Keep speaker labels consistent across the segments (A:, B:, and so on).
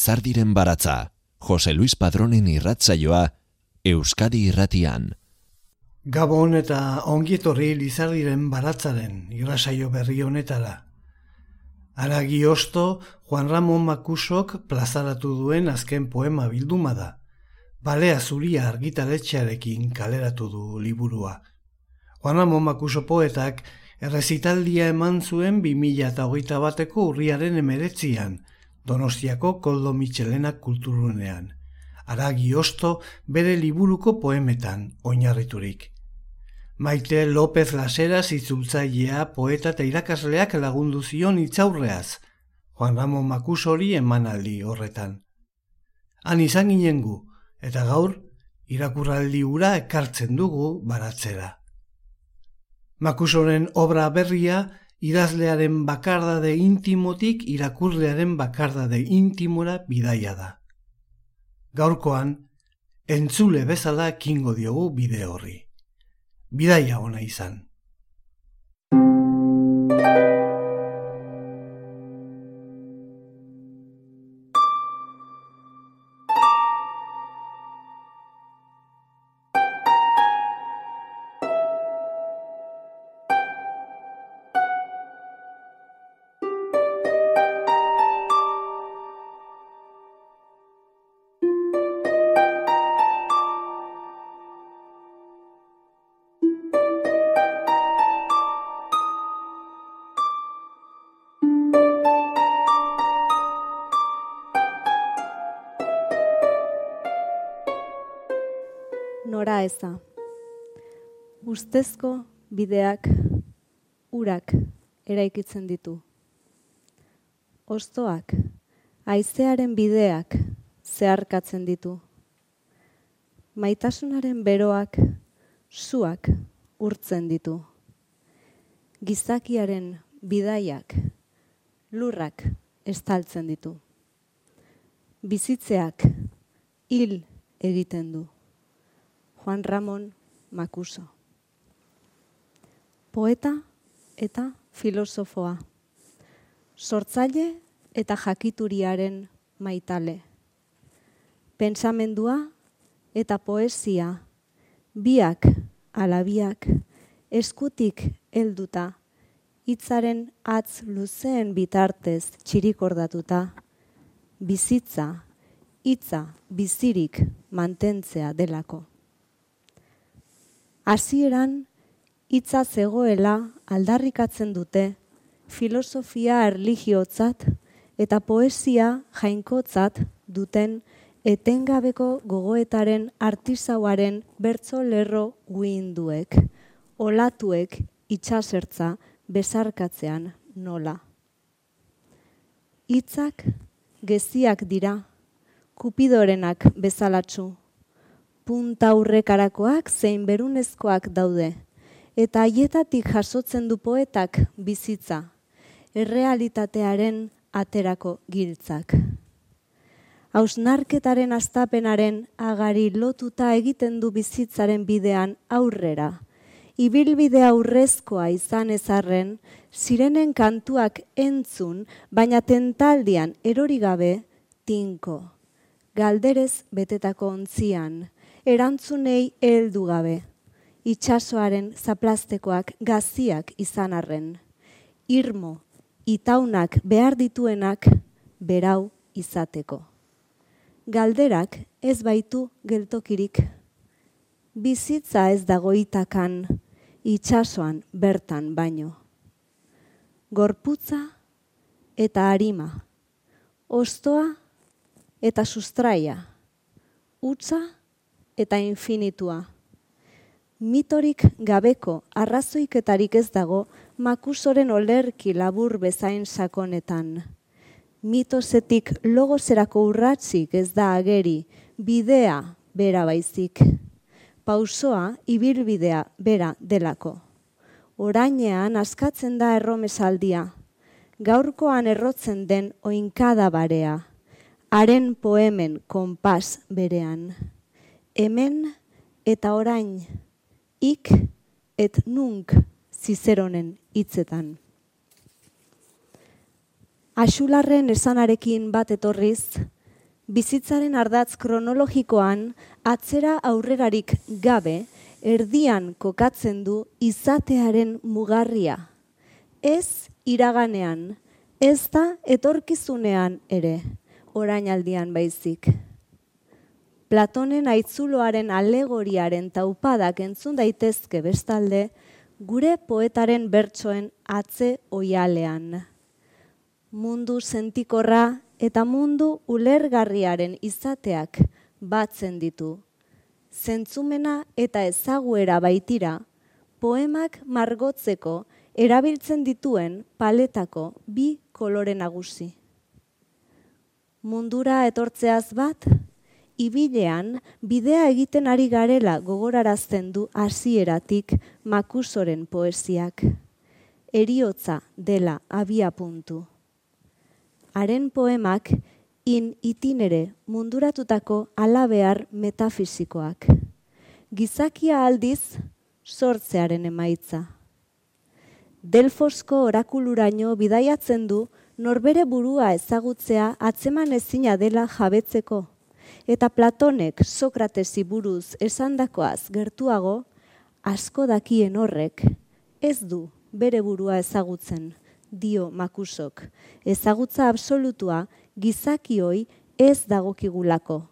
A: Lizardiren baratza, Jose Luis Padronen irratzaioa, Euskadi irratian.
B: Gabon eta ongietorri Lizardiren baratzaren irrasaio berri honetara. Aragi osto, Juan Ramon Makusok plazaratu duen azken poema bilduma da. Balea zuria argitaletxearekin kaleratu du liburua. Juan Ramon Makuso poetak errezitaldia eman zuen 2008 bateko urriaren emeretzian, Donostiako Koldo Michelena kulturunean. Aragi osto bere liburuko poemetan oinarriturik. Maite López Lasera zitzultzailea poeta eta irakasleak lagundu zion itzaurreaz, Juan Ramon Makusori emanaldi horretan. Han izan ginen gu, eta gaur, irakurraldi ura ekartzen dugu baratzera. Makusoren obra berria, idazlearen bakardade intimotik irakurlearen bakardade intimora bidaia da. Gaurkoan, entzule bezala kingo diogu bide horri bidaia ona izan.
C: Eza. Ustezko bideak urak eraikitzen ditu. Ostoak, haizearen bideak zeharkatzen ditu. Maitasunaren beroak suak urtzen ditu. Gizakiaren bidaiak lurrak estaltzen ditu. Bizitzeak hil egiten du. Juan Ramon Makuso. Poeta eta filosofoa. Sortzaile eta jakituriaren maitale. Pentsamendua eta poesia biak alabiak eskutik helduta hitzaren atz luzeen bitartez txirikordatuta bizitza hitza bizirik mantentzea delako hasieran hitza zegoela aldarrikatzen dute filosofia erlijiotzat eta poesia jainkotzat duten etengabeko gogoetaren artisauaren bertso lerro guinduek, olatuek itxasertza bezarkatzean nola. Hitzak geziak dira, kupidorenak bezalatzu, punta aurrekarakoak zein berunezkoak daude, eta haietatik jasotzen du poetak bizitza, errealitatearen aterako giltzak. Hausnarketaren astapenaren agari lotuta egiten du bizitzaren bidean aurrera, ibilbide aurrezkoa izan ezarren, zirenen kantuak entzun, baina tentaldian erori gabe tinko, galderez betetako ontzian, erantzunei heldu gabe. Itxasoaren zaplastekoak gaziak izan arren. Irmo, itaunak behar dituenak berau izateko. Galderak ez baitu geltokirik. Bizitza ez dagoitakan itxasoan bertan baino. Gorputza eta harima. Ostoa eta sustraia. Utza eta infinitua. Mitorik gabeko arrazoiketarik ez dago makusoren olerki labur bezain sakonetan. Mitosetik logozerako urratzik ez da ageri, bidea bera baizik. Pausoa ibilbidea bera delako. Orainean askatzen da erromesaldia. Gaurkoan errotzen den oinkada barea. Haren poemen konpas berean hemen eta orain ik et nunk zizeronen hitzetan. Axularren esanarekin bat etorriz, bizitzaren ardatz kronologikoan atzera aurrerarik gabe erdian kokatzen du izatearen mugarria. Ez iraganean, ez da etorkizunean ere, orainaldian baizik. Platonen aitzuloaren alegoriaren taupadak entzun daitezke bestalde, gure poetaren bertsoen atze oialean. Mundu sentikorra eta mundu ulergarriaren izateak batzen ditu. Zentzumena eta ezaguera baitira, poemak margotzeko erabiltzen dituen paletako bi kolore nagusi. Mundura etortzeaz bat, ibilean bidea egiten ari garela gogorarazten du hasieratik makusoren poesiak. Eriotza dela abia puntu haren poemak in itinere munduratutako alabear metafisikoak. Gizakia aldiz sortzearen emaitza. Delfosko orakuluraino bidaiatzen du norbere burua ezagutzea atzeman ezina dela jabetzeko. Eta Platonek Sokratesi buruz esandakoaz gertuago, asko dakien horrek, ez du bere burua ezagutzen dio makusok. Ezagutza absolutua gizakioi ez dagokigulako.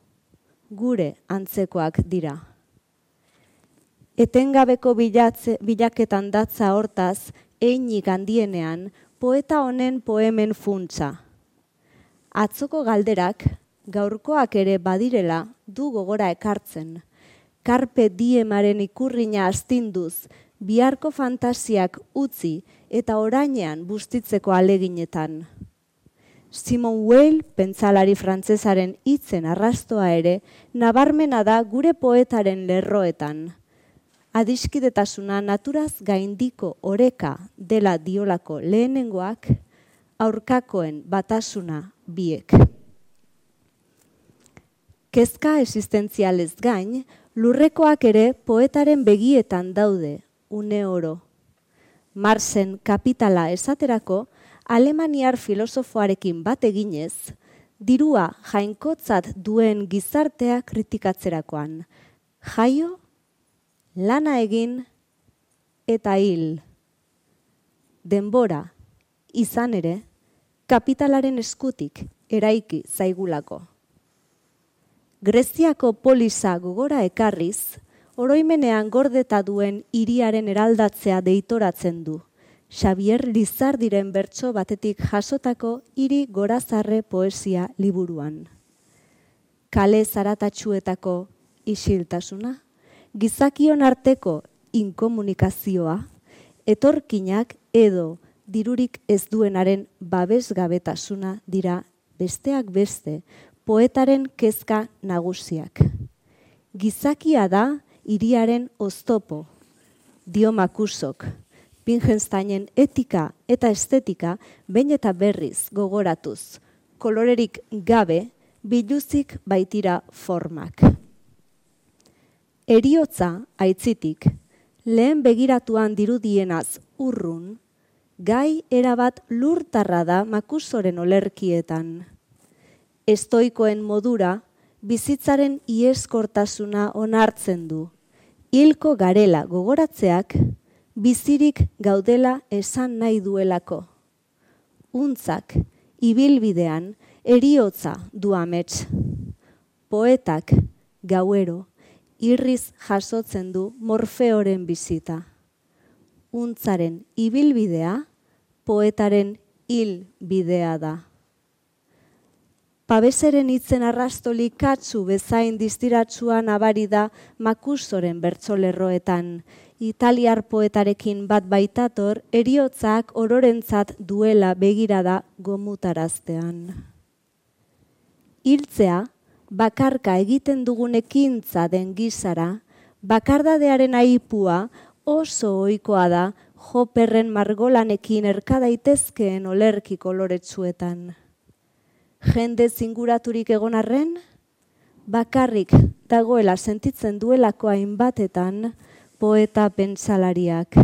C: Gure antzekoak dira. Etengabeko bilatze, bilaketan datza hortaz, einik handienean, poeta honen poemen funtsa. Atzoko galderak, gaurkoak ere badirela, du gogora ekartzen. Karpe diemaren ikurrina astinduz, biharko fantasiak utzi eta orainean bustitzeko aleginetan. Simon Weil, pentsalari frantsesaren hitzen arrastoa ere, nabarmena da gure poetaren lerroetan. Adiskidetasuna naturaz gaindiko oreka dela diolako lehenengoak, aurkakoen batasuna biek. Kezka existentzialez gain, lurrekoak ere poetaren begietan daude, une oro. Marsen kapitala esaterako, alemaniar filosofoarekin bat eginez, dirua jainkotzat duen gizartea kritikatzerakoan. Jaio, lana egin eta hil. Denbora, izan ere, kapitalaren eskutik eraiki zaigulako. Greziako polisa gogora ekarriz, oroimenean gordeta duen hiriaren eraldatzea deitoratzen du. Xavier Lizardiren bertso batetik jasotako hiri gorazarre poesia liburuan. Kale zaratatxuetako isiltasuna, gizakion arteko inkomunikazioa, etorkinak edo dirurik ez duenaren babesgabetasuna dira besteak beste poetaren kezka nagusiak. Gizakia da iriaren oztopo, dio makusok, Pingensteinen etika eta estetika bain eta berriz gogoratuz, kolorerik gabe, biluzik baitira formak. Eriotza aitzitik, lehen begiratuan dirudienaz urrun, gai erabat lurtarra da makusoren olerkietan. Estoikoen modura, bizitzaren ieskortasuna onartzen du, hilko garela gogoratzeak bizirik gaudela esan nahi duelako. Untzak, ibilbidean, eriotza du amets. Poetak, gauero, irriz jasotzen du morfeoren bizita. Untzaren ibilbidea, poetaren hil bidea da. Pabeseren hitzen arrastoli katzu bezain distiratsua nabari da makusoren bertsolerroetan. Italiar poetarekin bat baitator, eriotzak ororentzat duela begirada gomutaraztean. Hiltzea, bakarka egiten dugun ekintza den gizara, bakardadearen aipua oso ohikoa da joperren margolanekin erkadaitezkeen olerki koloretsuetan jende zinguraturik egon arren, bakarrik dagoela sentitzen duelako hainbatetan poeta pentsalariak,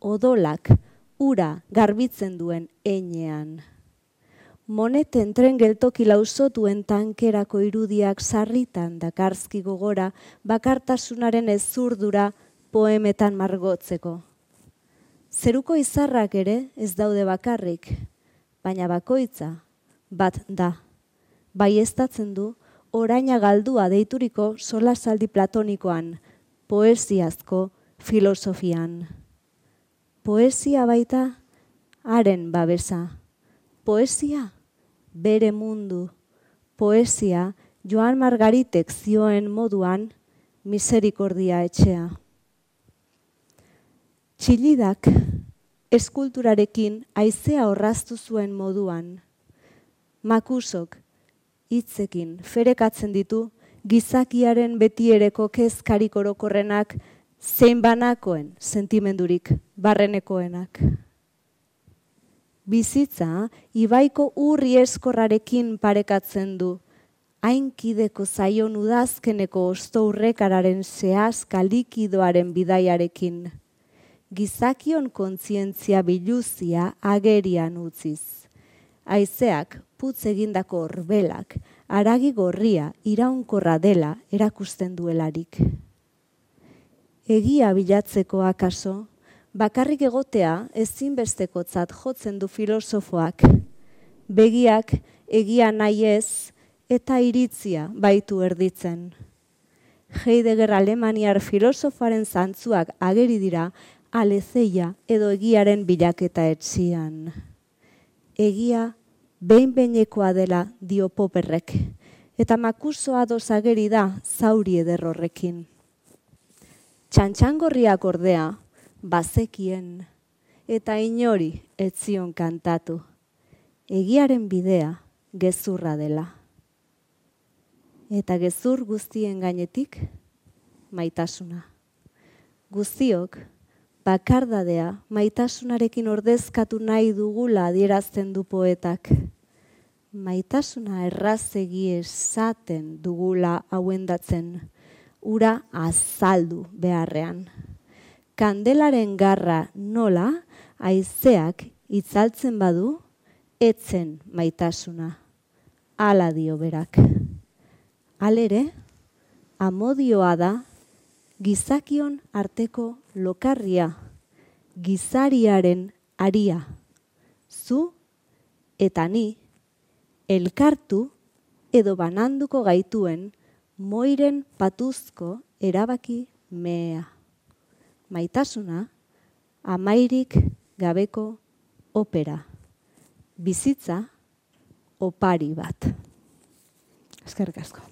C: odolak, ura garbitzen duen einean. moneten tren geltoki lausotuen tankerako irudiak sarritan dakarzki gogora bakartasunaren ezurdura poemetan margotzeko. Zeruko izarrak ere ez daude bakarrik, baina bakoitza bat da. Bai estatzen du, oraina galdua deituriko solasaldi platonikoan, poesiazko filosofian. Poesia baita, haren babesa. Poesia, bere mundu. Poesia, Joan Margaritek zioen moduan, miserikordia etxea. Txilidak, eskulturarekin aizea horraztu zuen moduan. Makusok, hitzekin, ferekatzen ditu, gizakiaren betiereko kezkarik orokorrenak, zein banakoen sentimendurik barrenekoenak bizitza ibaiko urri eskorrarekin parekatzen du. Ainkideko zaion udazkeneko ostourrekararen zehazka likidoaren bidaiarekin. Gizakion kontzientzia biluzia agerian utziz. Aizeak putz egindako orbelak, aragi gorria iraunkorra dela erakusten duelarik. Egia bilatzeko akaso, bakarrik egotea ezinbestekotzat jotzen du filosofoak. Begiak egia nahi ez eta iritzia baitu erditzen. Heidegger Alemaniar filosofaren zantzuak ageri dira alezeia edo egiaren bilaketa etzian. Egia behin-behinekoa dela dio poperrek, eta makusoa doz ageri da zauri ederrorrekin. Txantxangorriak ordea, bazekien eta inori etzion kantatu. Egiaren bidea gezurra dela. Eta gezur guztien gainetik maitasuna. Guztiok bakardadea maitasunarekin ordezkatu nahi dugula adierazten du poetak. Maitasuna errazegi esaten dugula hauendatzen, ura azaldu beharrean kandelaren garra nola, aizeak itzaltzen badu, etzen maitasuna. Ala dio berak. Alere, amodioa da, gizakion arteko lokarria, gizariaren aria. Zu eta ni, elkartu edo bananduko gaituen, moiren patuzko erabaki mea maitasuna amairik gabeko opera. Bizitza opari bat. Eskerrik asko.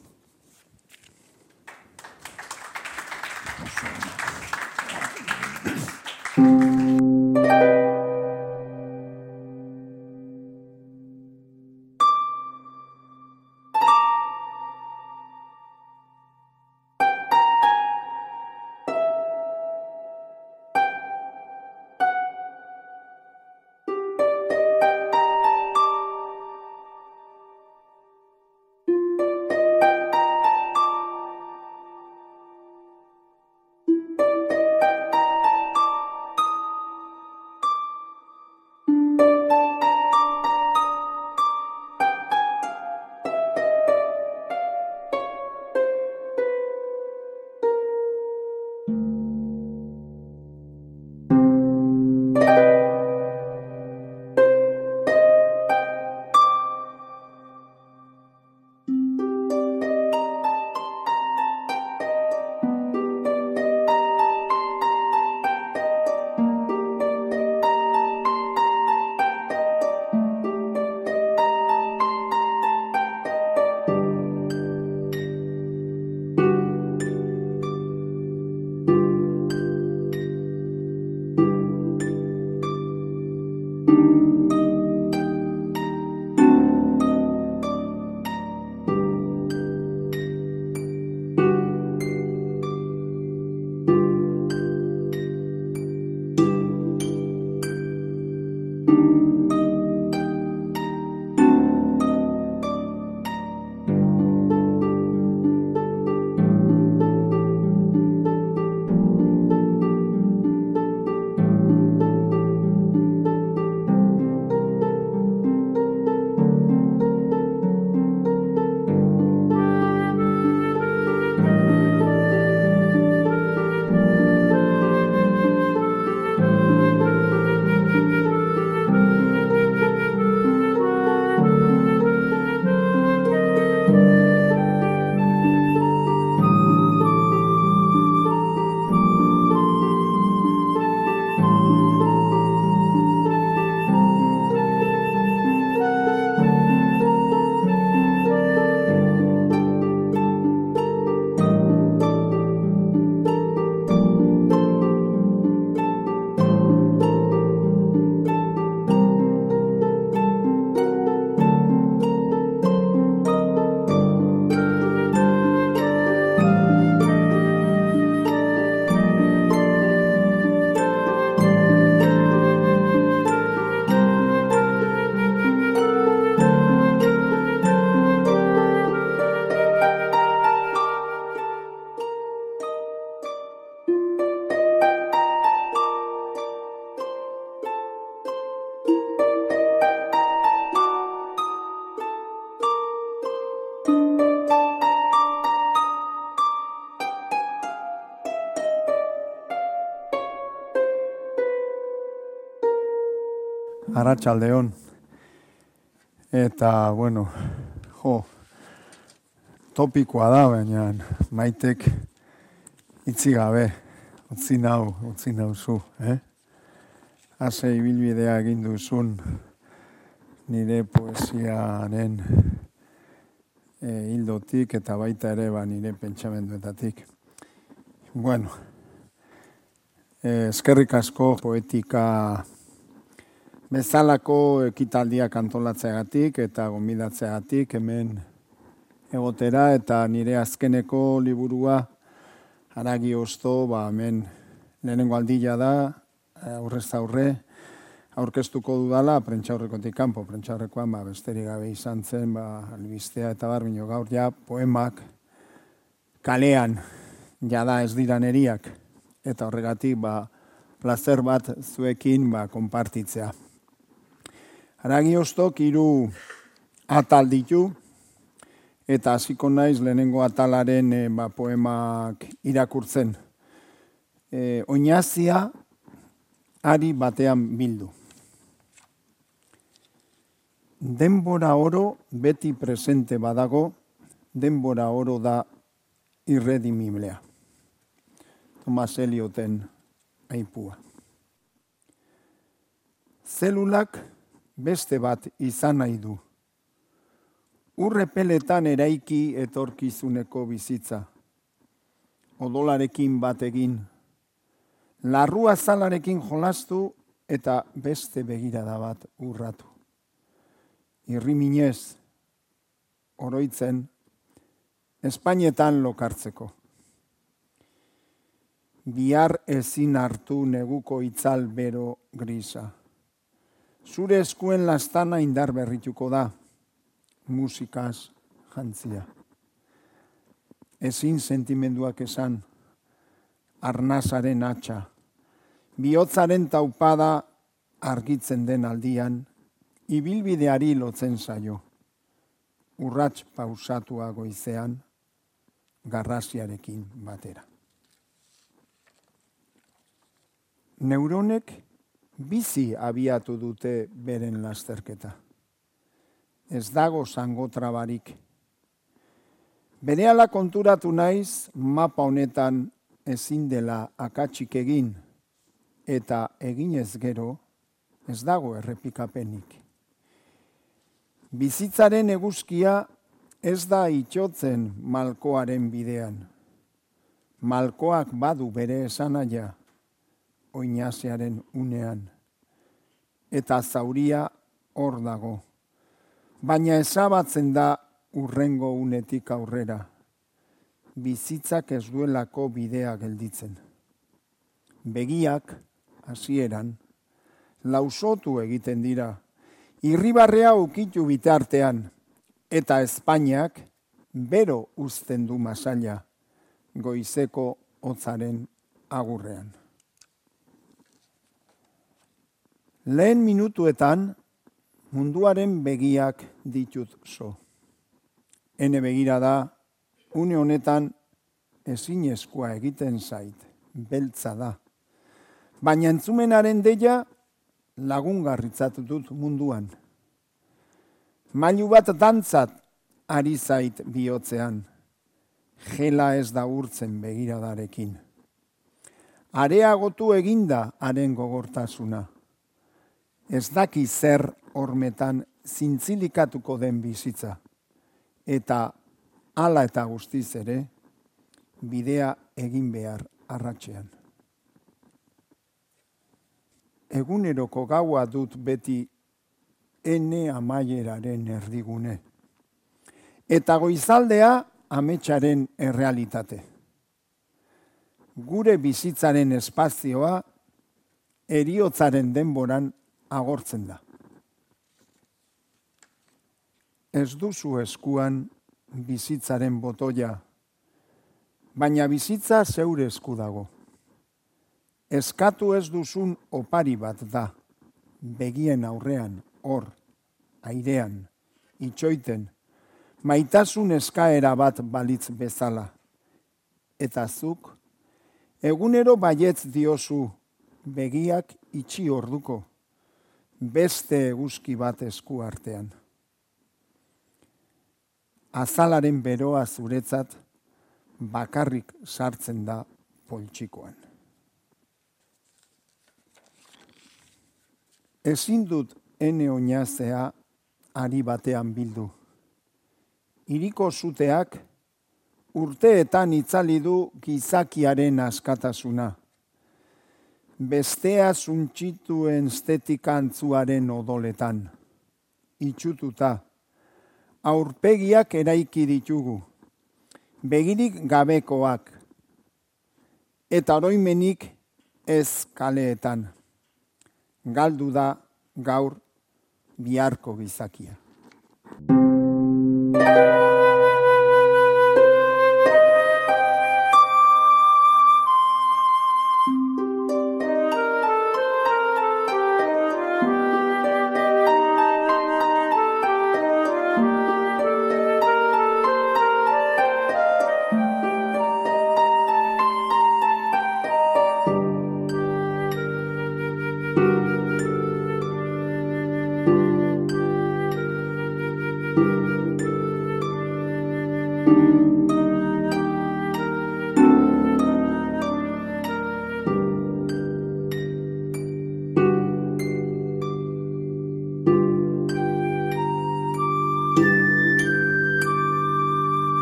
D: Arratxaldeon. Eta, bueno, jo, topikoa da, baina maitek itzi gabe, utzi nau, utzi nau zu, eh? Haze ibilbidea egin duzun nire poesiaren e, hildotik eta baita ere ba nire pentsamenduetatik. Bueno, eh, eskerrik asko poetika bezalako ekitaldiak antolatzeagatik eta gomidatzeagatik hemen egotera eta nire azkeneko liburua haragi osto, ba, hemen lehenengo aldila da, aurrez aurre, aurkeztuko dudala, prentxaurrekotik kanpo, prentxaurrekoan, ba, besterik gabe izan zen, ba, albistea eta barbino gaur ja, poemak kalean jada ez dira neriak, eta horregatik, ba, placer bat zuekin, ba, konpartitzea. Aragi ostok hiru atal ditu eta hasiko naiz lehenengo atalaren e, ba, poemak irakurtzen. E, oinazia ari batean bildu. Denbora oro beti presente badago, denbora oro da irredimiblea. Tomas Elioten aipua. Zelulak beste bat izan nahi du. Urrepeletan eraiki etorkizuneko bizitza. Odolarekin bat egin. Larrua zalarekin jolastu eta beste begirada bat urratu. Irriminez, oroitzen, Espainetan lokartzeko. Bihar ezin hartu neguko itzal bero grisa zure eskuen lastana indar berrituko da, musikaz jantzia. Ezin sentimenduak esan, arnazaren atxa, bihotzaren taupada argitzen den aldian, ibilbideari lotzen zaio, urrats pausatua goizean, garrasiarekin batera. Neuronek bizi abiatu dute beren lasterketa. Ez dago zango trabarik. Bereala konturatu naiz mapa honetan ezin dela akatsik egin eta eginez gero ez dago errepikapenik. Bizitzaren eguzkia ez da itxotzen malkoaren bidean. Malkoak badu bere esanaia oinazearen unean. Eta zauria hor dago. Baina ezabatzen da urrengo unetik aurrera. Bizitzak ez duelako bidea gelditzen. Begiak, hasieran, lausotu egiten dira. Irribarrea ukitu bitartean. Eta Espainiak bero uzten du masaila goizeko hotzaren agurrean. Lehen minutuetan munduaren begiak ditut zo. Hene begira da, une honetan ezinezkoa egiten zait, beltza da. Baina entzumenaren deia lagungarritzat dut munduan. Mailu bat dantzat ari zait bihotzean. Gela ez da urtzen begiradarekin. Areagotu eginda haren gogortasuna ez daki zer hormetan zintzilikatuko den bizitza. Eta hala eta guztiz ere, bidea egin behar arratxean. Eguneroko gaua dut beti ene amaieraren erdigune. Eta goizaldea ametsaren errealitate. Gure bizitzaren espazioa eriotzaren denboran agortzen da. Ez duzu eskuan bizitzaren botoia, baina bizitza zeure esku dago. Eskatu ez duzun opari bat da, begien aurrean, hor, airean, itxoiten, maitasun eskaera bat balitz bezala. Eta zuk, egunero baietz diozu begiak itxi orduko beste eguzki bat esku artean. Azalaren beroa zuretzat bakarrik sartzen da poltsikoan. Ezin dut ene oinazea ari batean bildu. Iriko zuteak urteetan itzali du gizakiaren askatasuna. Bestea zuntxituen estetikantzuaren odoletan. Itxututa, aurpegiak eraiki ditugu. Begirik gabekoak. Eta oroimenik ez kaleetan. Galdu da gaur biharko gizakia.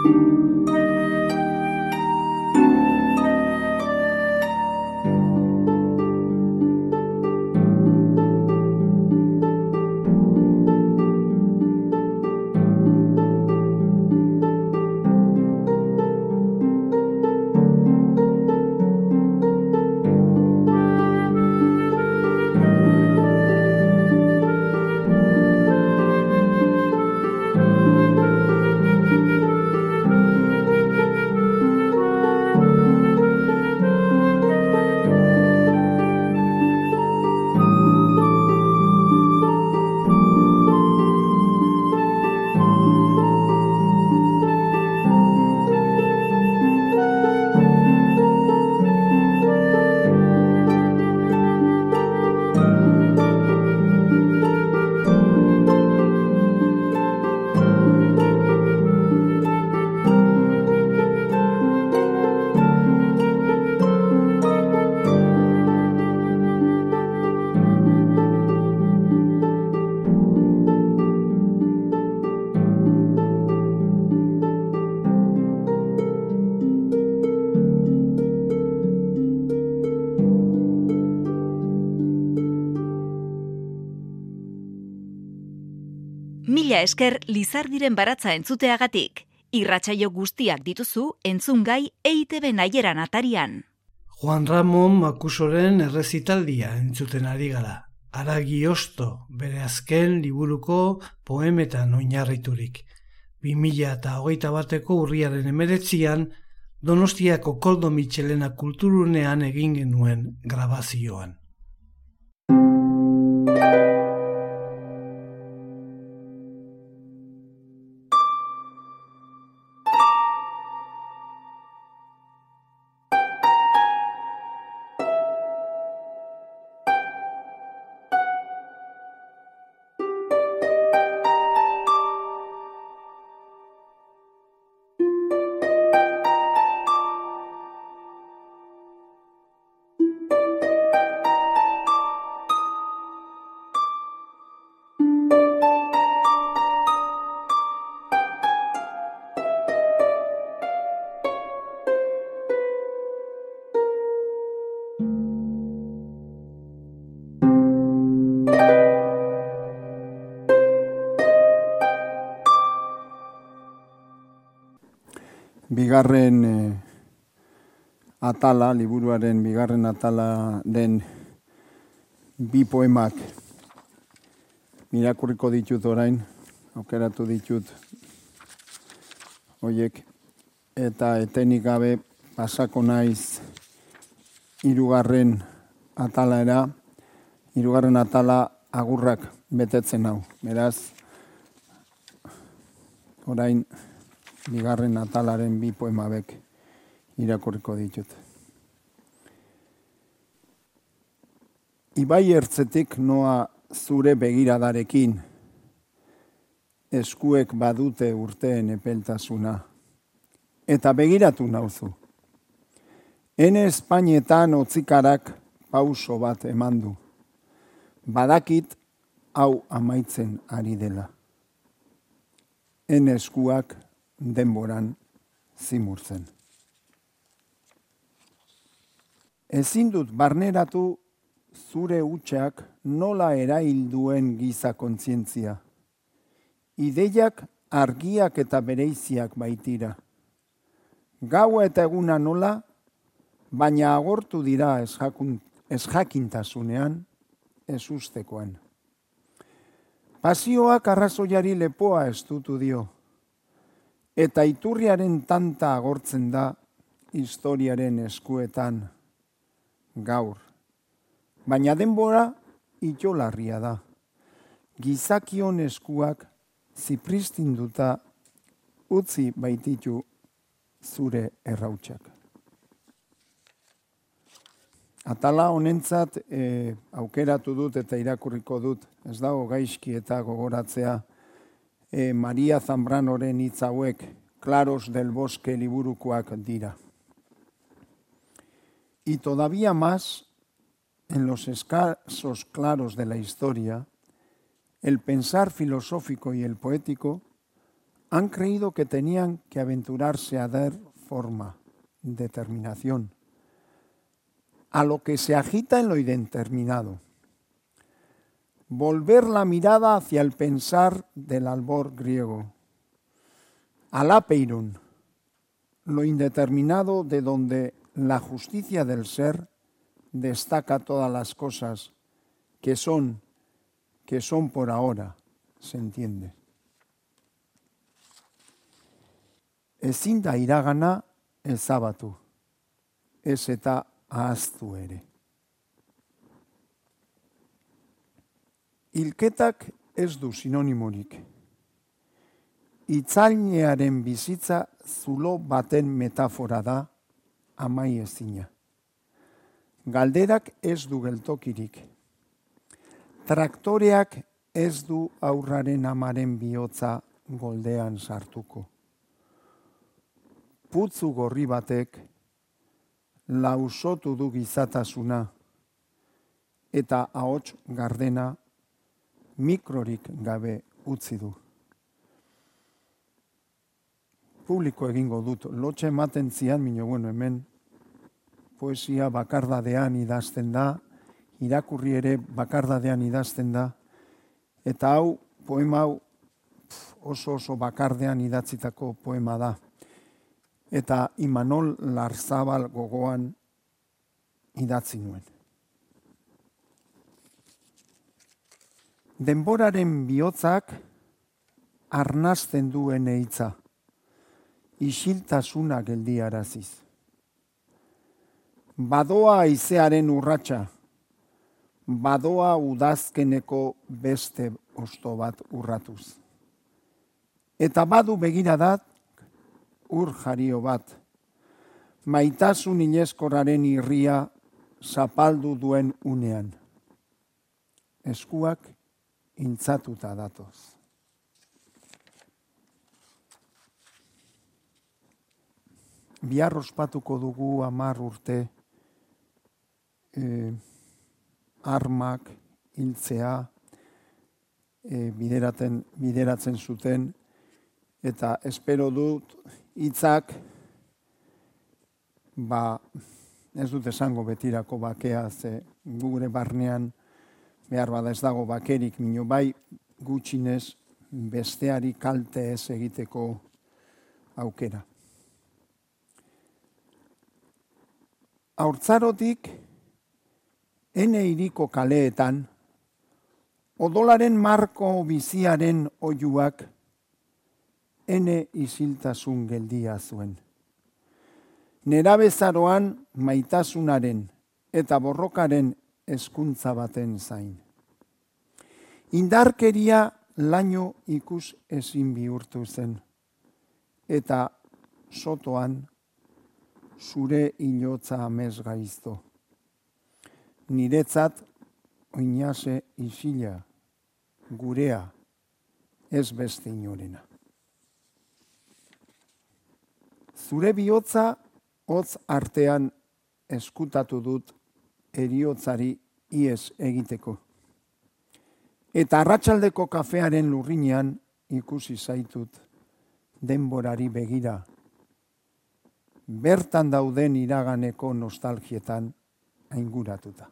E: Mila esker Lizardiren baratza entzuteagatik. Irratsaio guztiak dituzu entzungai EITB naieran atarian.
B: Juan Ramon Makusoren errezitaldia entzuten ari gara. Aragi osto, bere azken liburuko poemetan oinarriturik. 2000 eta hogeita bateko urriaren emeretzian, Donostiako Koldo Mitxelena kulturunean egin genuen grabazioan.
D: Bigarren eh, atala, liburuaren bigarren atala den bi poemak mirakurriko ditut orain, aukeratu ditut hoiek eta etenik gabe pasako naiz hirugarren atalaera, hirugarren atala agurrak betetzen hau. Beraz, orain bigarren atalaren bi poemabek irakurriko ditut. Ibai ertzetik noa zure begiradarekin, eskuek badute urteen epeltasuna, eta begiratu nauzu. Hene Espainetan otzikarak pauso bat eman du. Badakit hau amaitzen ari dela. Hene eskuak denboran zimurtzen. Ezin dut barneratu zure utxak nola erailduen giza kontzientzia. Ideiak argiak eta bereiziak baitira. Gaua eta eguna nola, baina agortu dira ez jakintasunean, ez ustekoan. Pasioak arrazoiari lepoa estutu dio, eta iturriaren tanta agortzen da historiaren eskuetan gaur. Baina denbora itxolarria da. Gizakion eskuak zipristinduta utzi baititu zure errautsak. Atala honentzat e, aukeratu dut eta irakurriko dut, ez dago gaizki eta gogoratzea e, Maria Zambranoren hitz Claros del Bosque liburukoak dira. Y todavía más en los escasos claros de la historia, el pensar filosófico y el poético han creído que tenían que aventurarse a dar forma, determinación, a lo que se agita en lo indeterminado. Volver la mirada hacia el pensar del albor griego, al apeiron, lo indeterminado de donde la justicia del ser destaca todas las cosas que son, que son por ahora, se entiende. Ezin da iragana ezabatu, ez eta ahaztu ere. Ilketak ez du sinonimorik. Itzainearen bizitza zulo baten metafora da, amai ezina. Galderak ez du geltokirik. Traktoreak ez du aurraren amaren bihotza goldean sartuko. Putzu gorri batek lausotu du gizatasuna eta ahots gardena mikrorik gabe utzi du. Publiko egingo dut, lotxe ematen zian, minio, bueno, hemen poesia bakardadean idazten da, irakurri ere bakardadean idazten da, eta hau, poema hau, oso oso bakardean idatzitako poema da. Eta Imanol Larzabal gogoan idatzi nuen. Denboraren bihotzak arnazten duen eitza, isiltasuna geldiaraziz badoa aizearen urratsa, badoa udazkeneko beste osto bat urratuz. Eta badu begiradat ur jario bat, maitasun inezkoraren irria zapaldu duen unean. Eskuak intzatuta datoz. Biar ospatuko dugu amar urte, e, armak hiltzea e, bideraten, bideratzen zuten eta espero dut hitzak ba ez dut esango betirako bakea ze gure barnean behar bada ez dago bakerik mino bai gutxinez besteari kalte ez egiteko aukera. Hortzarotik, ene iriko kaleetan, odolaren marko biziaren oiuak, ene isiltasun geldia zuen. Nera bezaroan maitasunaren eta borrokaren eskuntza baten zain. Indarkeria laino ikus ezin bihurtu zen, eta sotoan zure inotza amez gaizto niretzat oinase isila, gurea, ez beste inorena. Zure bihotza hotz artean eskutatu dut eriotzari ies egiteko. Eta arratsaldeko kafearen lurrinean ikusi zaitut denborari begira. Bertan dauden iraganeko nostalgietan ainguratuta.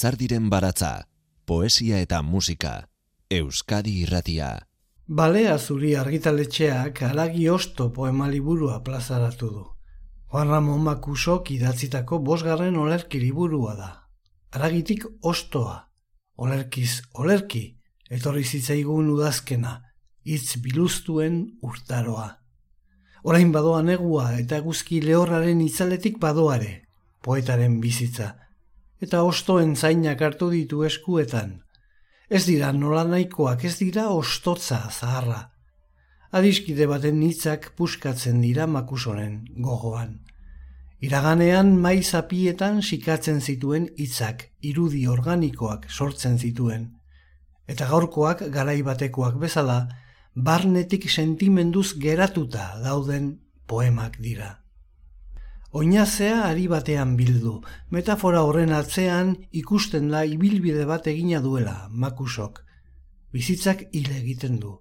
A: Lizardiren baratza, poesia eta musika, Euskadi irratia.
B: Balea zuri argitaletxeak aragi osto poema liburua plazaratu du. Juan Ramon Makusok idatzitako bosgarren olerki liburua da. Aragitik ostoa, olerkiz olerki, etorri zitzaigun udazkena, hitz biluztuen urtaroa. Orain badoa negua eta guzki lehorraren itzaletik badoare, poetaren bizitza, eta ostoen zainak hartu ditu eskuetan. Ez dira nola nahikoak, ez dira ostotza zaharra. Adiskide baten hitzak puskatzen dira makusonen gogoan. Iraganean maiz apietan sikatzen zituen hitzak, irudi organikoak sortzen zituen. Eta gaurkoak garai batekoak bezala, barnetik sentimenduz geratuta dauden poemak dira. Oinazea ari batean bildu, metafora horren atzean ikusten da ibilbide bat egina duela, makusok. Bizitzak hile egiten du.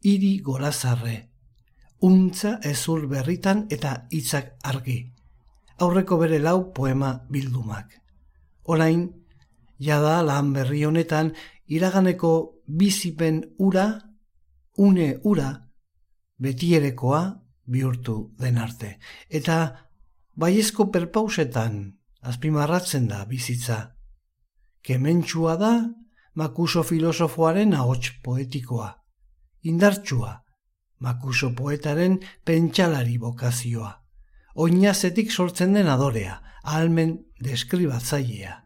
B: Iri gorazarre. Untza ezur berritan eta hitzak argi. Aurreko bere lau poema bildumak. Orain, jada lan berri honetan, iraganeko bizipen ura, une ura, betierekoa bihurtu den arte. Eta baiezko perpausetan azpimarratzen da bizitza. Kementsua da makuso filosofoaren ahots poetikoa. Indartsua, makuso poetaren pentsalari bokazioa. Oinazetik sortzen den adorea, almen deskribatzailea.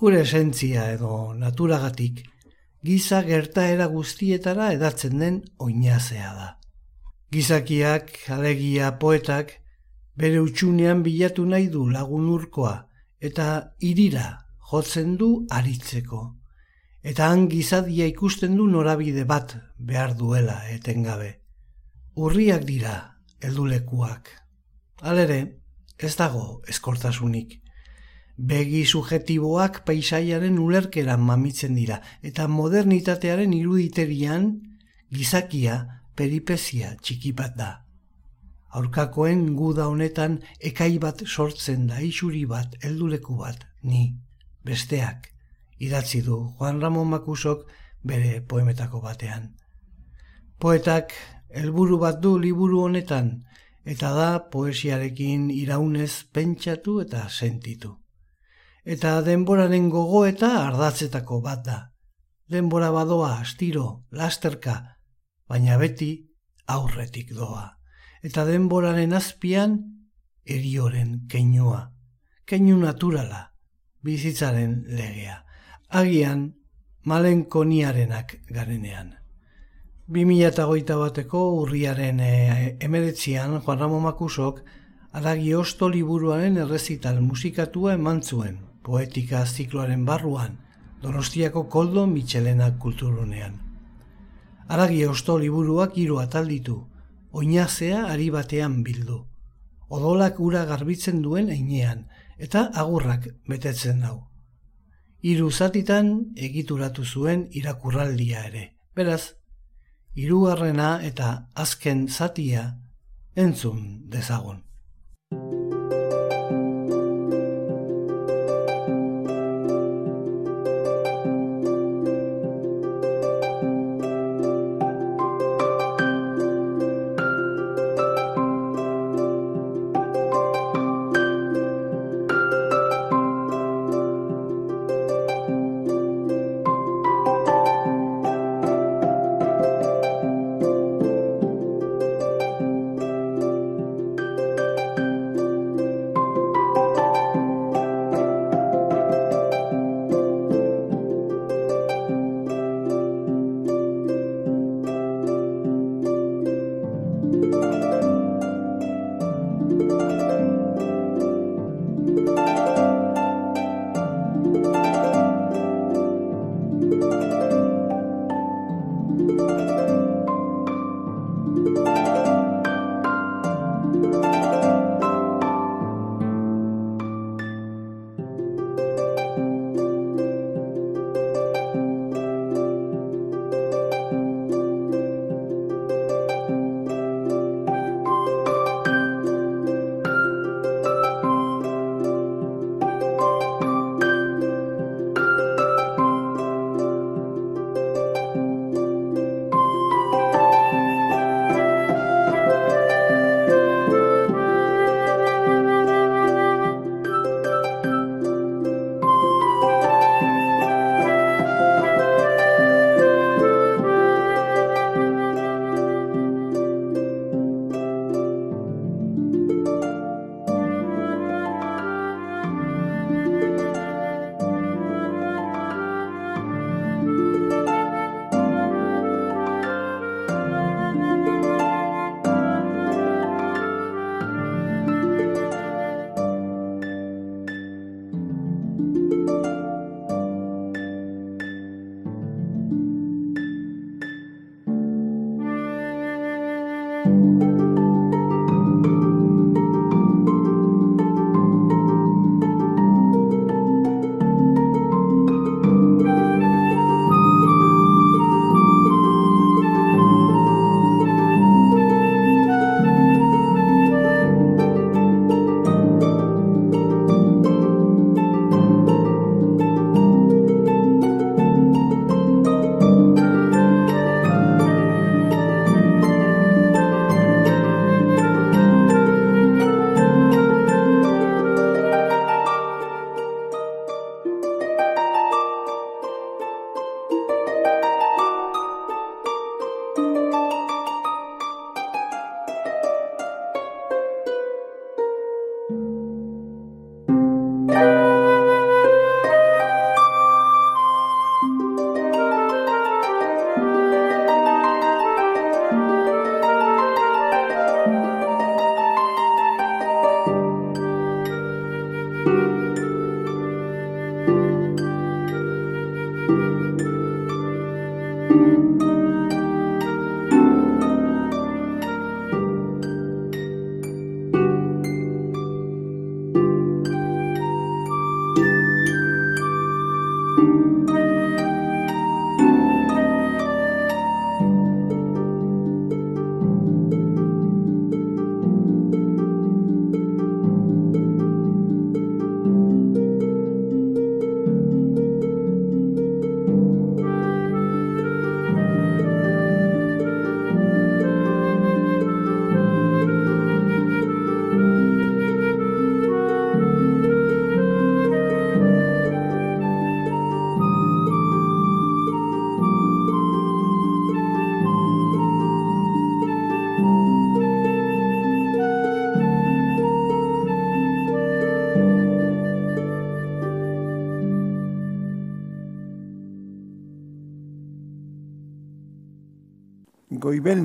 B: Gure esentzia edo naturagatik, giza gertaera guztietara edatzen den oinazea da. Gizakiak, alegia, poetak, bere utxunean bilatu nahi du lagun urkoa, eta irira jotzen du aritzeko. Eta han gizadia ikusten du norabide bat behar duela etengabe. urriak dira heldulekuak. Alere, ez dago eskortasunik. Begi subjetiboak paisaiaren ulerkeran mamitzen dira, eta modernitatearen iruditerian gizakia peripezia txiki bat da. Aurkakoen guda honetan ekai bat sortzen da isuri bat, helduleku bat, ni, besteak, idatzi du Juan Ramon Makusok bere poemetako batean. Poetak helburu bat du liburu honetan, eta da poesiarekin iraunez pentsatu eta sentitu eta denboraren gogo eta ardatzetako bat da. Denbora badoa astiro, lasterka, baina beti aurretik doa. Eta denboraren azpian erioren keinua, keinu naturala, bizitzaren legea. Agian, malen koniarenak garenean. 2008 bateko urriaren e, emeretzian Juan Ramon Makusok aragi osto liburuaren errezital musikatua eman zuen poetika zikloaren barruan, Donostiako koldo Michelena kulturunean. Aragi osto liburuak hiru atalditu, oinazea ari batean bildu. Odolak ura garbitzen duen einean, eta agurrak betetzen dau. Hiru zatitan egituratu zuen irakurraldia ere. Beraz, hirugarrena eta azken zatia entzun dezagun.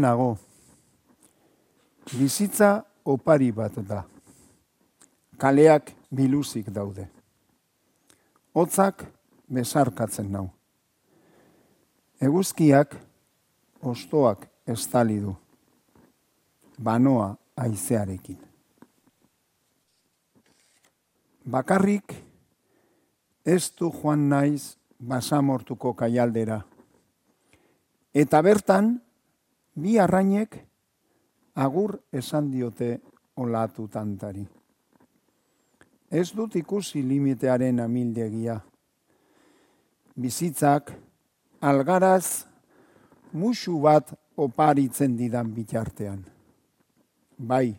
D: Nago, bizitza opari bat da. Kaleak biluzik daude. Hotzak besarkatzen nau. Eguzkiak ostoak estali du. Banoa aizearekin. Bakarrik ez du joan naiz basamortuko kaialdera. Eta bertan, bi arrainek agur esan diote olatu tantari. Ez dut ikusi limitearen amildegia. Bizitzak, algaraz, musu bat oparitzen didan bitartean. Bai,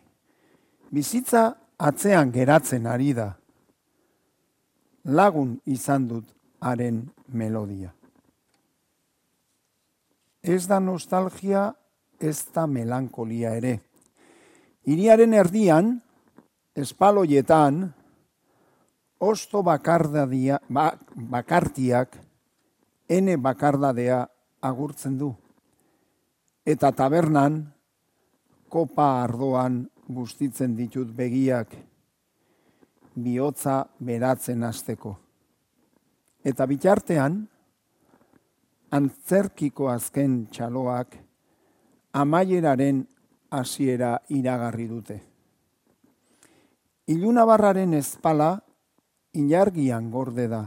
D: bizitza atzean geratzen ari da. Lagun izan dut haren melodia. Ez da nostalgia ez da melankolia ere. Iriaren erdian, espaloietan, osto bakardadia, ba, bakartiak, ene bakardadea agurtzen du. Eta tabernan, kopa ardoan bustitzen ditut begiak, bihotza beratzen hasteko. Eta bitartean, antzerkiko azken txaloak, amaieraren hasiera iragarri dute. Ilunabarraren ezpala inargian gorde da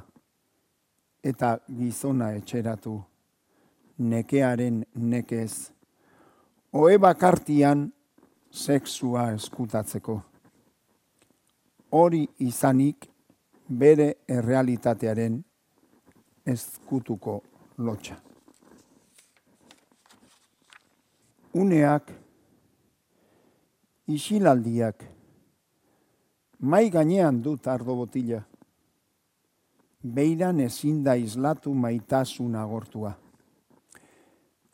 D: eta gizona etxeratu nekearen nekez oe bakartian sexua eskutatzeko. Hori izanik bere errealitatearen ezkutuko lotxa. Uneak, isilaldiak, mai gainean dut ardo botila, beiran ezin da islatu maitasun agortua.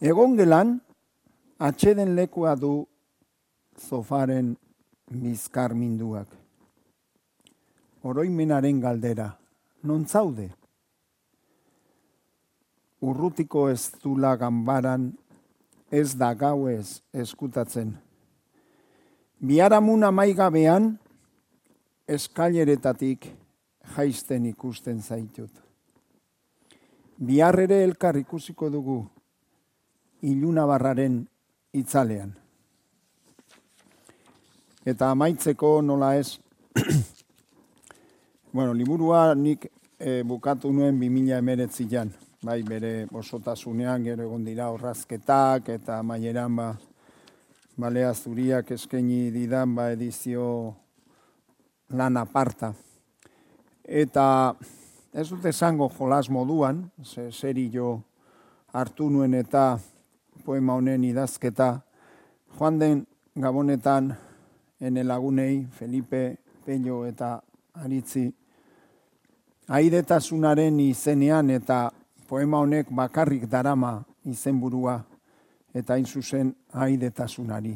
D: Egon gelan, atxeden lekua du zofaren bizkar minduak. Oroimenaren galdera, non zaude? Urrutiko ez dula gambaran ez da gauez eskutatzen. Biaramuna maigabean, eskaileretatik jaisten ikusten zaitut. Bihar ere elkar ikusiko dugu iluna barraren itzalean. Eta amaitzeko nola ez, bueno, liburua nik e, bukatu nuen 2000 emeretzi bai bere osotasunean gero egon dira horrazketak eta maieran ba balea zuriak eskaini didan ba edizio lan aparta. Eta ez dut esango jolas moduan, ze seri jo hartu nuen eta poema honen idazketa, joan den gabonetan ene lagunei, Felipe, Pello eta Aritzi, aidetasunaren izenean eta poema honek bakarrik darama izenburua eta hain zuzen haidetasunari.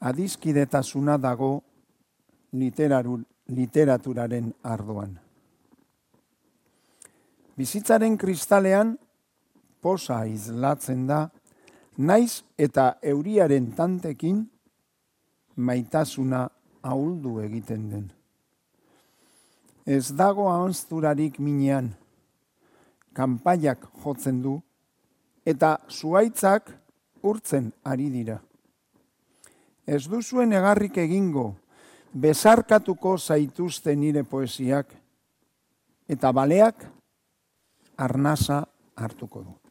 D: Adizkidetasuna dago literaturaren ardoan. Bizitzaren kristalean posa izlatzen da, naiz eta euriaren tantekin maitasuna ahuldu egiten den ez dago ahonzturarik minean, kanpaiak jotzen du, eta zuaitzak urtzen ari dira. Ez duzuen egarrik egingo, bezarkatuko zaituzte nire poesiak, eta baleak arnasa hartuko du.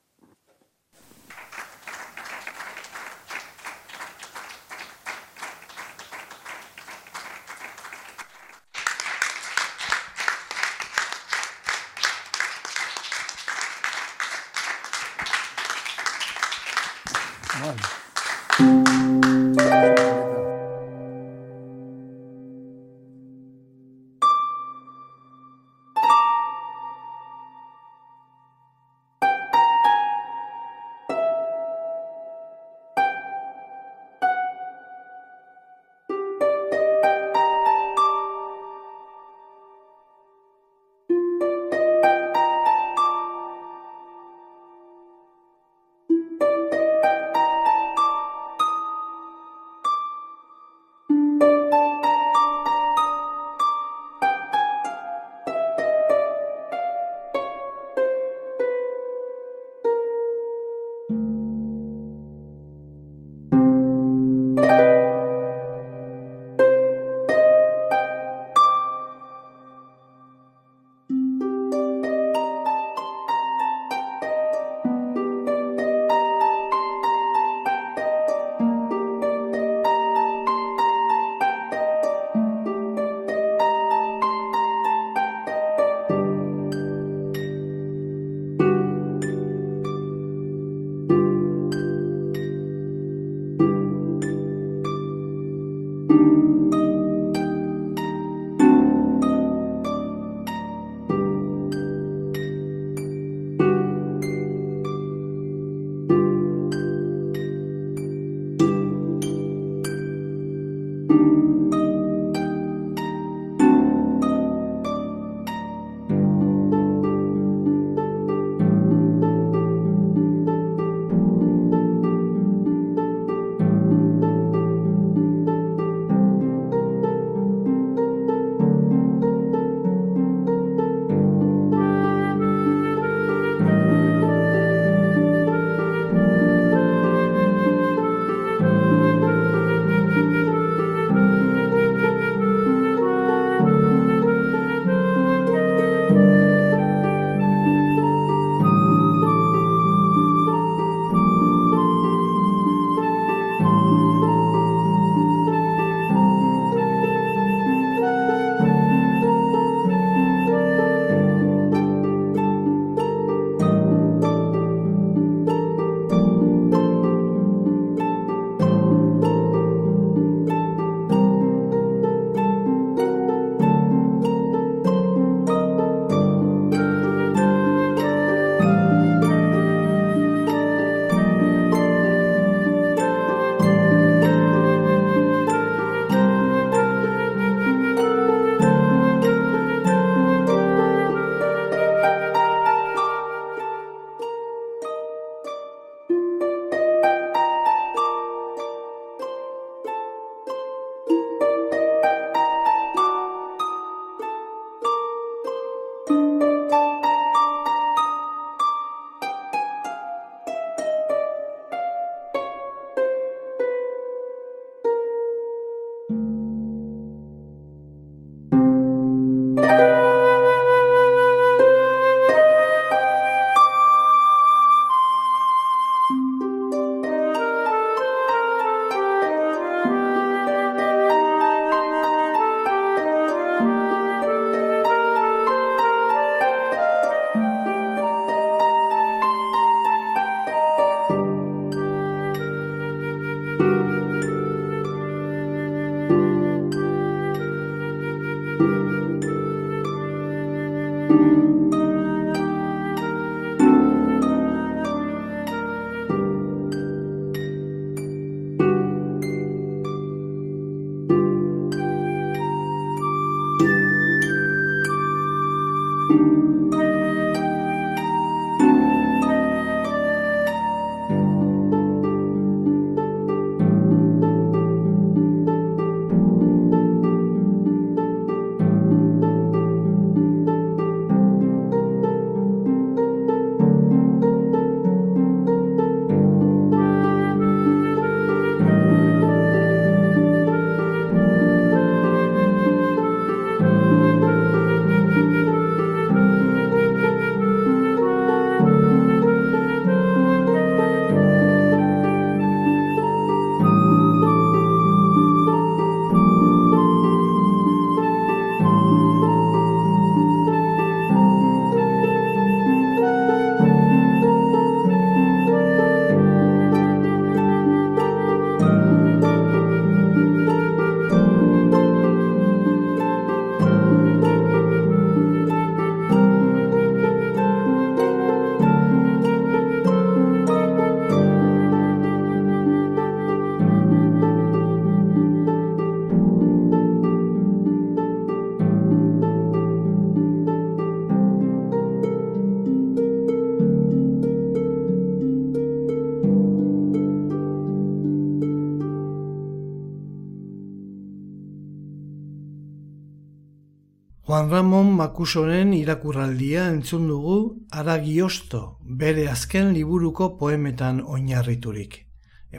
B: Ramon Makusoren irakurraldia entzun dugu Aragiosto bere azken liburuko poemetan oinarriturik.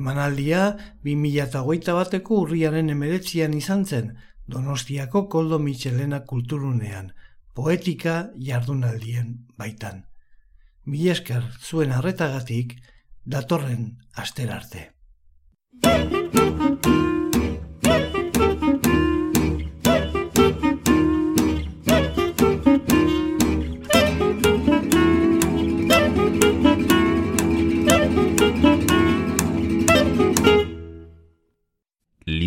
B: Emanaldia 2008 bateko urriaren emeretzian izan zen Donostiako Koldo Michelena kulturunean, poetika jardunaldien baitan. Mil esker zuen arretagatik datorren asterarte.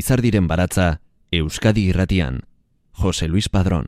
A: Lizardiren baratza Euskadi Irratian Jose Luis Padrón